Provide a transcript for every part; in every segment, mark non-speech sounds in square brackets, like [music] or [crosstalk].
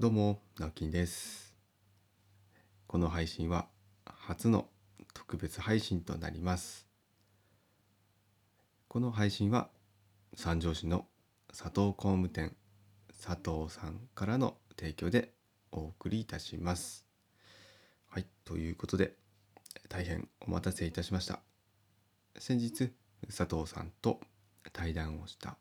どうも、直樹です。この配信は初の特別配信となります。この配信は三条市の佐藤工務店佐藤さんからの提供でお送りいたします。はい、ということで大変お待たせいたしました。先日佐藤さんと対談をした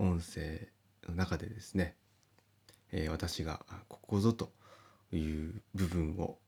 音声の中でですねえー私がここぞという部分を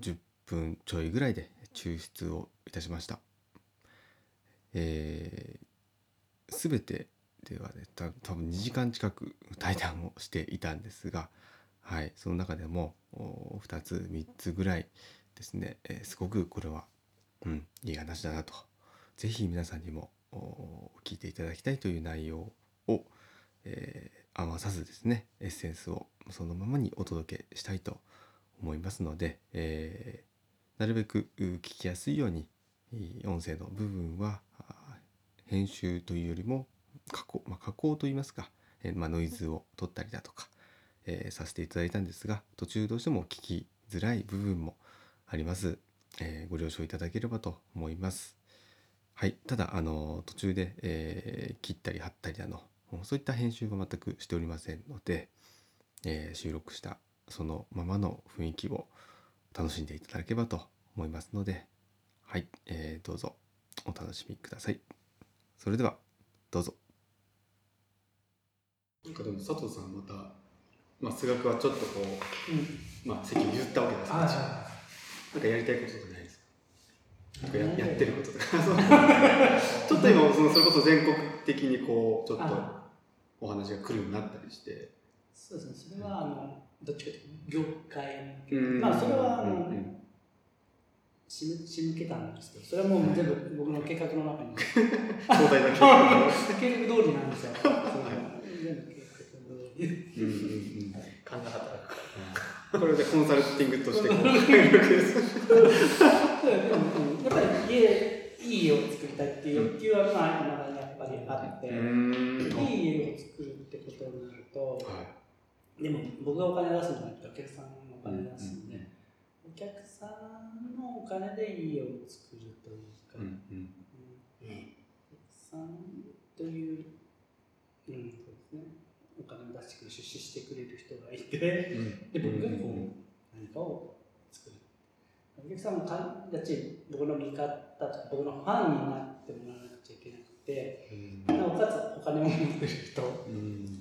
10分ちょいぐらいで抽出をいたしました。えー、全てではね多分2時間近く対談をしていたんですが、はい、その中でも2つ3つぐらいですね、えーすごくこれは、うん、いい話だなとぜひ皆さんにも聞いていただきたいという内容を、えー余さずですねエッセンスをそのままにお届けしたいと思いますので、えーなるべく聞きやすいように音声の部分は編集というよりも加工、まあ、加工といいますか、えーまあ、ノイズを取ったりだとか、えーさせていただいたんですが途中どうしても聞きづらい部分もあります、えーご了承いただければと思います。はい、ただあの途中で、えー切ったり貼ったりだのそういった編集は全くしておりませんので、えー収録したそのままの雰囲気を楽しんでいただければと思いますのではい、えーどうぞお楽しみください。それではどうぞ。なんかでも佐藤さんまた、まあ、数学はちょっとこうん。う、まあ、席を譲ったわけですなんかやりたいこととかないですか？なんかややってることとか。[laughs] そう。[laughs] ちょっと今そのそれこそ全国的にこうちょっと。あお話が来るようになったりして。そうですね。それは、あの、どっちかというと、業界うん。まあ、それは、あの、うんうん。仕向けたんですけど、それはもう [laughs] 全部僕の計画の中に、壮大 [laughs] な計画通りなんですよ。全部計画通り。うんうんうん。勘が働く。これでコンサルティングとして [laughs] やっぱり家、いい家を作りたいっていう欲求は、まあ、ぱりあって、ん。いい家を作るってことになると、はでも僕がお金出すんじゃなくてお客さんがお金出すんで、うんうんお客さんのお金で家を作るというか、いうん。うん。お客さんという、うん、そうですね、お金を出してくれる、出資してくれる人がいて、で、僕がこう、何かを作る。お客さんもかたち、僕の味方とか、僕のファンになってもらわなくちゃいけなおかつお金を持ってる人、うん。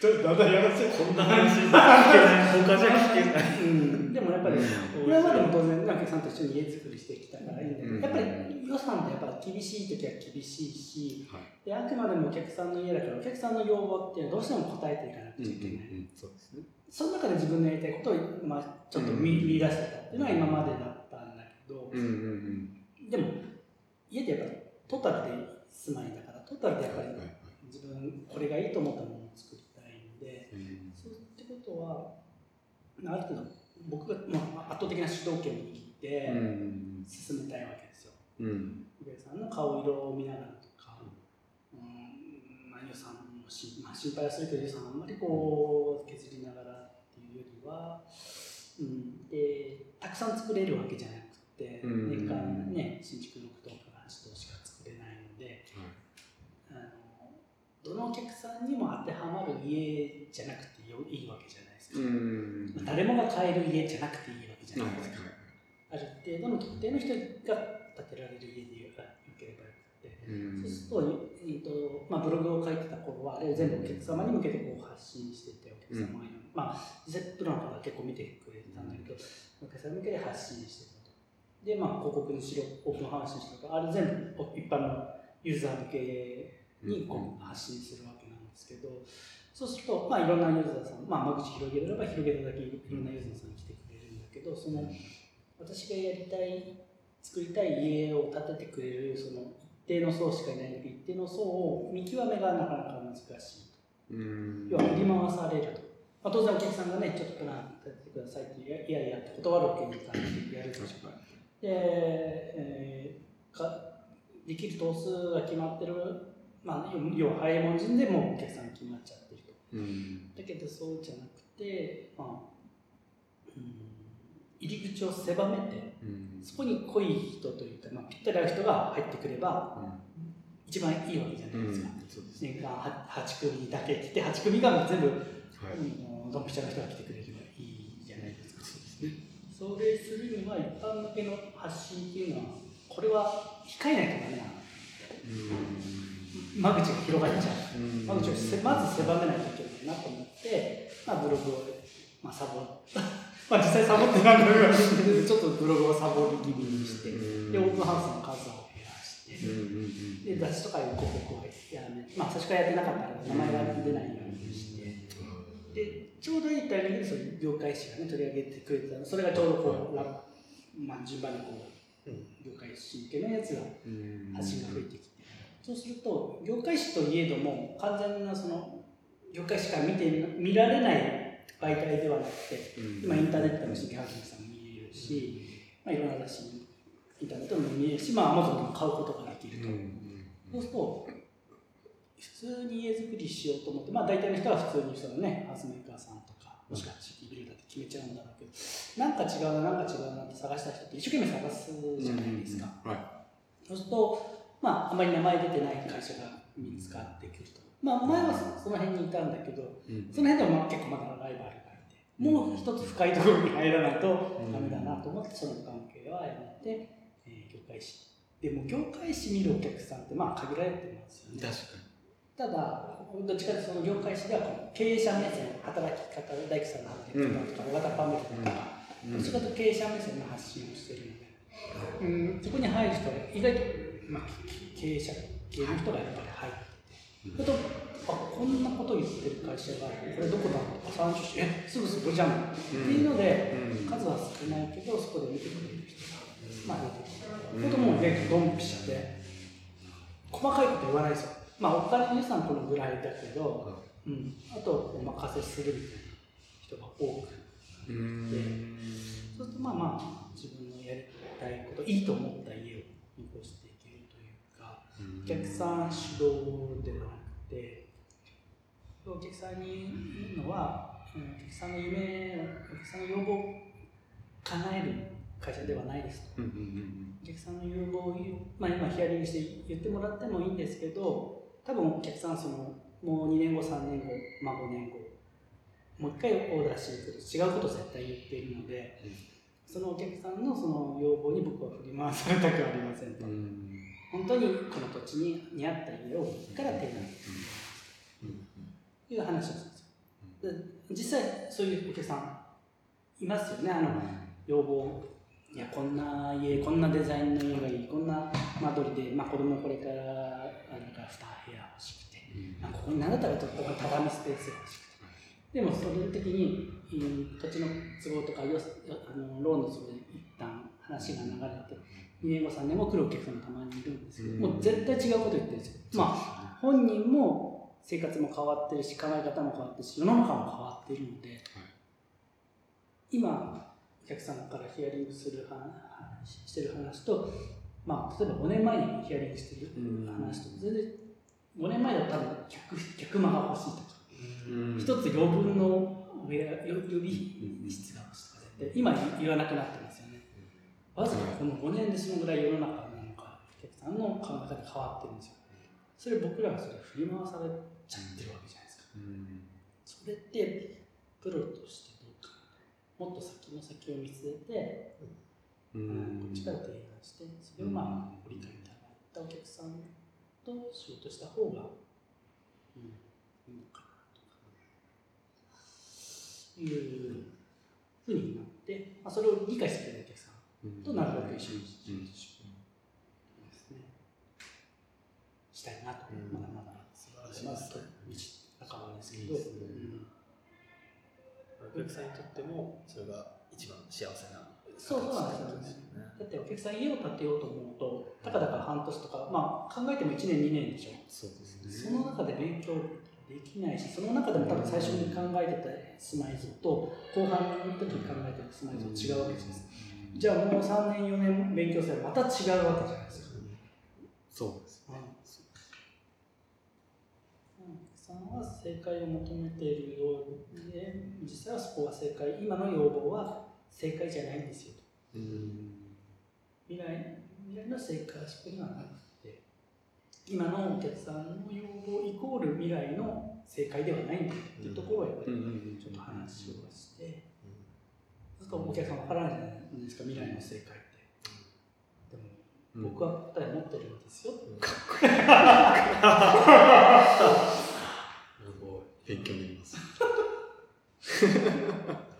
ちょっとだんだんやらせこんな話聞けない。他じゃ聞けない。うん、でもやっぱり、今までも当然、お客さんと一緒に家作りしてきたからいいんだけど、うん。やっぱり予算ってやっぱり厳しい時は厳しいし、はい。であくまでもお客さんの家だから、お客さんの要望っていうのはどうしても答えていかなくうんうんちゃいけない。そうですね。その中で自分のやりたいことを、まあ、ちょっと見,、うん見出してたっていうのが今までだったんだけど、うんうんでも、家ってやっぱりトータルで住まいだから、トータルでやっぱり自分、これがいいと思ったものを作りたいので、うん。そうってことは、ある程度、僕が、まあ、圧倒的な主導権を握ってうん進めたいわけですよ。うん。さんの顔色を見ながらとか、うんまあ、予算もし、まあ、心配はするけど、予算あんまりこう削りながらっていうよりは、うん、でたくさん作れるわけじゃなくて、うん。年間ね、新築のことから8棟しか作れない。あのどのお客さんにも当てはまる家じゃなくてよいいわけじゃないですか。誰もが買える家じゃなくていいわけじゃはいないですか。はいある程度の特定の人が建てられる家でよければよくて、うん。そうすると,、えーとまあ、ブログを書いてた頃はあれを全部お客様に向けてこう発信しててお客様に、まあ実際プロの方は結構見てくれてたんだけど、お客様に向けて発信してたと。でまあ広告にしろオープン発信しろとあれ全部一般のユーザー向けにこう発信するわけなんですけど、そうすると、まあ、いろんなユーザーさん、まあ、間口広げれば広げるだけいろんなユーザーさん来てくれるんだけどその私がやりたい作りたい家を建ててくれるその一定の層しかいない一定の層を見極めがなかなか難しいうん。要は振り回される。と、まあ、当然お客さんがねちょっとプラン立ててくださいっていやいやいやって断るわけにいかないでやるでしょうで、えーかできる棟数が決まってる、まあ、要要は早いもん順でもうお客さん決まっちゃってると。うん。だけどそうじゃなくて、まあうん、入り口を狭めてうん。そこに濃い人というか、まあ、ぴったり合う人が入ってくれば一番いいわけじゃないですか、す。年間は8組だけ来て8組が全部、ドンピシャの人が来てくれればいいじゃないですか。それするには一般向けの発信っていうのはこれは控えないとダメな間口が広がっちゃう。うん。間口をせまず狭めないといけないなと思って、まあ、ブログを、まあ、サボ [laughs] まあ実際サボってなんだろうちょっとブログをサボり気味にしてでオープンハウスの数を減らしてで雑誌とかいう広告をやめて、まあ、最初からやってなかったら名前が出ないようにしてでちょうどいいタイミングでそういう業界誌がね取り上げてくれてたのそれがちょうどこう、ラまあ、順番にこう業界誌向けのやつが発信が増えてきて、そうすると業界誌といえども完全なその業界誌から見て見られない媒体ではなくて今インターネットでも新規発信さんも見れるし、まあ、いろんな雑誌にインターネットでも見れるし、まあ、アマゾンでも買うことができると。そうすると普通に家づくりしようと思ってまあ大体の人は普通にそのねハウスメーカーさんとかもしくは地域ビルダーって決めちゃうんだろうけどなんか違うななんか違うなって探した人って一生懸命探すじゃないですか。はそうすると、まあ、あまり名前出てない会社が見つかってくると。まあ、前はその辺にいたんだけど、いその辺でもまあ結構まだライバルがいて、もう一つ深いところに入らないとダメだなと思って、その関係はやめて、えー業界誌。でも業界誌見るお客さんってまあ限られてますよね。確かただ、どっちかというとその業界誌では経営者目線、働き方、大工さんの働き方とか、大型パネルとか、どっちかというと経営者目線の発信をしているので、うん、そこに入る人は意外と、まあ、経営者系の人がやっぱり入ってて、それとあこんなこと言ってる会社があるこれどこだとか参照してえすぐそこじゃんっていうので、数は少ないけどそこで見てくれる人が、まあ、出てくる。こともねドンピシャで細かいこと言わないですよ。まあお金の予算このぐらいだけど、うん、あとお任せするみたいな人が多くそうするとまあまあ自分のやりたいこといいと思った家を残していけるというかお客さん主導ではなくてお客さんに言うのはうんお客さんの夢お客さんの要望を叶える会社ではないですと。お客さんの要望をまあ、今ヒアリングして言ってもらってもいいんですけど多分お客さんそのもう2年後3年後、まあ、5年後もう一回オーダーしに来る違うことを絶対言っているので、そのお客さんのその要望に僕は振り回されたくありませんと、本当にこの土地に似合った家をから提案するという話をするんですよで実際そういうお客さんいますよね。あの要望。いやこんな家こんなデザインの家がいい。こんな間取りで、まあ、子供これから2部屋欲しくて、まあ、ここに何だったらちょっと畳スペースが欲しくて。でもそれ的に、うん土地の都合とかよあのローンの都合で一旦話が流れて2年後3年後来るお客さんもたまにいるんですけど、もう絶対違うこと言ってるんですよ。まあ本人も生活も変わってるし考え方も変わってるし世の中も変わってい。るので、今お客さんからヒアリングする話してる話と、まあ、例えば5年前にヒアリングしてる話と全然5年前だと多分客客間が欲しいとか、一つ余分のウェア予備室が欲しいとか絶対今言わなくなってますよね。わずかこの5年でそのぐらい世の中なのかお客さんの考え方変わってるんですよ。それ僕らがそれ振り回されちゃってるわけじゃないですか。それってプロとしてどうか。もっと先の先を見据えて、うん、こっちから提案してそれをまあご理解いただいたお客さんと仕事した方が、うん、いいのかなとかいうふうになって、まあ、それを理解してくれるお客さんとなるべく一緒に仕事しですね。したいなと、まだまだ素晴らしいです。ね。仲間ですけど、お客さんにとってもそれが一番幸せなそうそうなんですよね。だってお客さん家を建てようと思うと、たかだか半年とか、まあ考えても1年、2年でしょ。そうですその中で勉強できないし、その中でも多分最初に考えてた住まい像と、後半の時に考えてた住まい像違うわけです。じゃあもう3年、4年勉強すればまた違うわけじゃないですか。そうですうん。お客さんはは正解を求めているようで実際はそこは正解。今の要望は正解じゃないんですよと。うん。未来未来の正解はそこにはなくて今のお客さんの要望イコール未来の正解ではないんだっていうところをやっぱりちょっと話をして、そうするとお客さん分からないじゃないですか未来の正解って。でも僕は答え持ってるんですよ。すごい。勉強になります。[laughs] [laughs]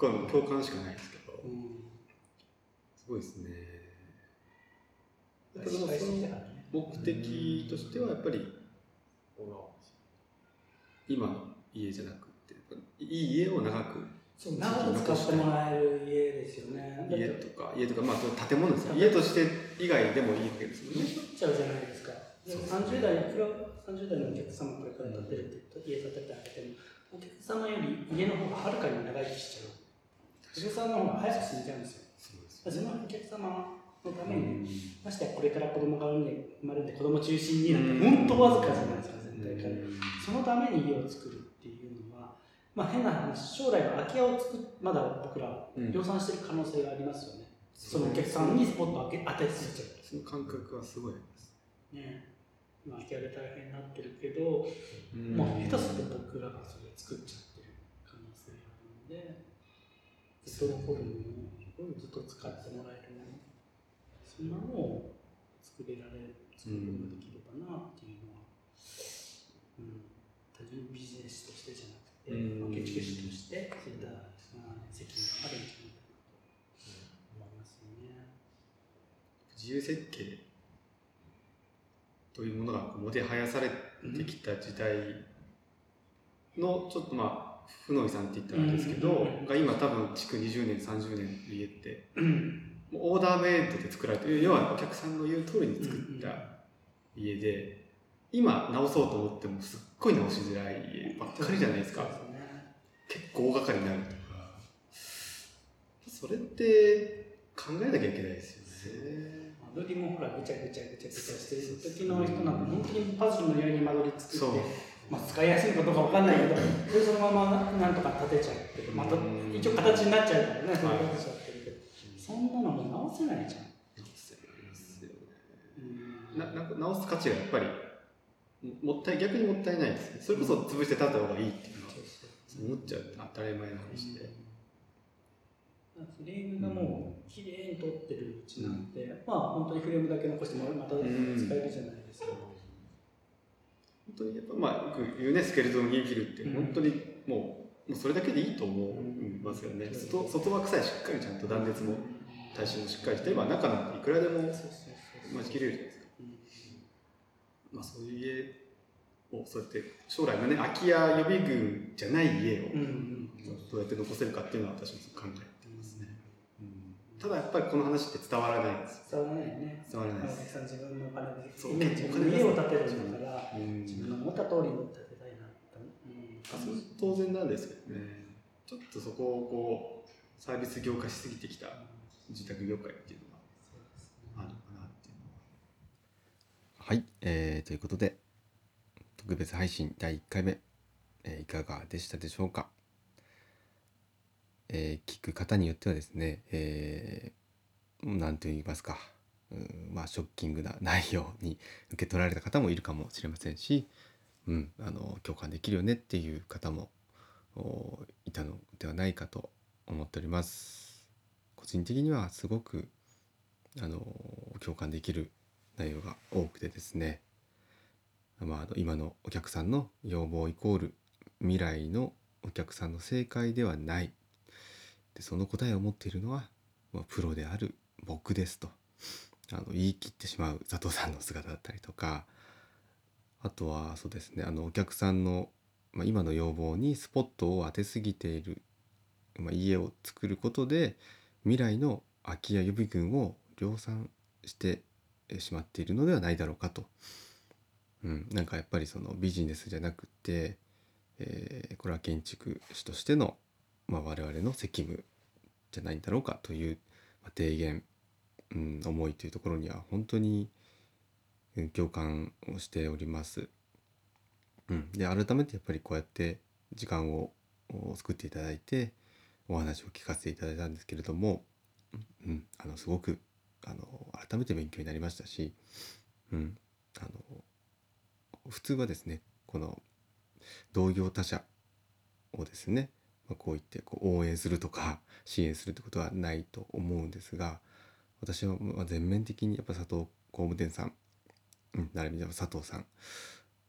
これ共感しかないですけど。すごいですねやっぱでもその目的としてはやっぱり今の家じゃなくていい家を長くそう長く使ってもらえる家ですよね。家とか家とかまあ建物ですよ家として以外でもいいわけですよね残っちゃうじゃないですか。で30代の30代のお客様これから建てるって家建ててあげてもお客様より家の方がはるかに長生きしちゃう。お客様の方が早く死んじゃうんですよ。自分のお客様のために、ましてやこれから子供が生まれて子供中心になって本当わずかじゃないですか絶対から。そのために家を作るっていうのは、まあ、変な話将来の空き家を作っまだ僕らうん量産してる可能性がありますよね、そのお客さんにスポットを当て当てすぎちゃうその感覚はすごいあります。ね。今空き家で大変になってるけど、うん。まあ、下手すると僕らがそれ作っちゃってる可能性があるのでずっと残るものずっと使ってもらえるもの。そんなのを作れられる作ることができればなっていうのは、うん、単純にビジネスとしてじゃなくて、うん。まあ、建築士としてそういった、まあ、責任があるんじゃないかなと思いますよね。自由設計というものがもてはやされてきた時代のちょっとまあ負の遺産って言ったらあれですけど、うんが今多分築20年30年の家って。オーダーメイドで作られてる要はお客さんの言う通りに作った家で今直そうと思ってもすっごい直しづらい家ばっかりじゃないですか。結構大掛かりになるとか。それって考えなきゃいけないですよね。間取りもほらぐちゃぐちゃぐちゃぐちゃしてる時の人なんか本当にパズルのように間取り作って、まあ、使いやすいかどうかわかんないけどでそのままなんとか立てちゃってま一応形になっちゃうからねそれはい立てちゃってるけど。そんなのもう直せないじゃん。うん。ななんか直す価値がやっぱりももったい逆にもったいないですね。それこそ潰して立った方がいいっていうのは思っちゃう当たり前の話で、フレームがもう綺麗に取ってるうちなんて、まあ本当にフレームだけ残してもまた使えるじゃないですか。本当にやっぱまあよく言うねスケルトンインフィルってうん。本当にもうもうそれだけでいいと思いますよね、うん。外外枠さえしっかりちゃんと断熱も耐震もしっかりしてれば中なんていくらでもそうそうそう待ちきれるじゃないですか。うん。まあそういう家をそうやって将来のね空き家予備軍じゃない家をどうやって残せるかっていうのは私も考えただやっぱりこの話って伝わらないんです。伝わらないよね。伝わらないです。お客さん自分のお金で。そう。ね自分の家を建てるんだから、うん。自分の思った通りに建てたいなと。う。んそれ当然なんですけどね。ちょっとそこをこうサービス業化しすぎてきた住宅業界っていうのはあるのかなっていうのは。はい、えーということで特別配信第1回目、えーいかがでしたでしょうか、えー聞く方によってはですね、えー、なんと言いますか、うん、まあショッキングな内容に受け取られた方もいるかもしれませんし、うん、あの共感できるよねっていう方もおいたのではないかと思っております。個人的にはすごくあの共感できる内容が多くてですね、まあ、あの今のお客さんの要望イコール未来のお客さんの正解ではないでその答えを持っているのは、まあ、プロである僕ですと。あの言い切ってしまう佐藤さんの姿だったりとかあとはそうですねあのお客さんの、まあ、今の要望にスポットを当てすぎている、まあ、家を作ることで未来の空き家予備軍を量産してしまっているのではないだろうかと、うん、なんかやっぱりそのビジネスじゃなくて、えーこれは建築士としての、まあ、我々の責務じゃないんだろうかという、提言、うん、思いというところには本当に共感をしております。うん、で改めてやっぱりこうやって時間を作っていただいてお話を聞かせていただいたんですけれども、うん、あのすごくあの改めて勉強になりましたし、うん、あの普通はですねこの同業他社をですね、こう言ってこう応援するとか [laughs] 支援するってことはないと思うんですが私はま全面的にやっぱ佐藤工務店さん、うん、並びに佐藤さん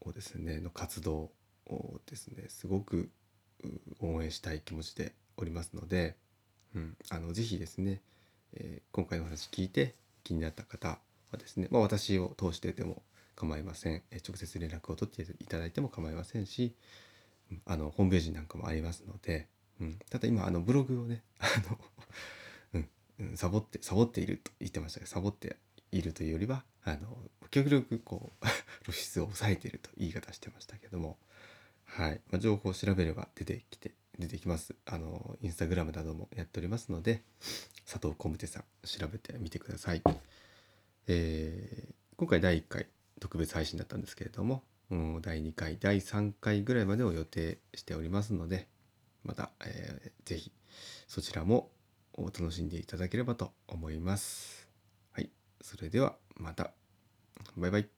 をですねの活動をですねすごく応援したい気持ちでおりますので、うん、あのぜひですね、えー今回のお話聞いて気になった方はですね、まあ、私を通してでも構いません、え直接連絡を取っていただいても構いませんしあのホームページなんかもありますので、うん、ただ今あのブログをね [laughs] あの、うん、サボってサボっていると言ってましたけどサボっているというよりはあの極力こう [laughs] 露出を抑えていると言い方してましたけども、はい。まあ、情報を調べれば出てきて出てきます。あのインスタグラムなどもやっておりますので佐藤工務店さん調べてみてください、えー今回第1回特別配信だったんですけれども、第2回第3回ぐらいまでを予定しておりますのでまた、えーぜひそちらも楽しんでいただければと思います。はいそれではまた。バイバイ。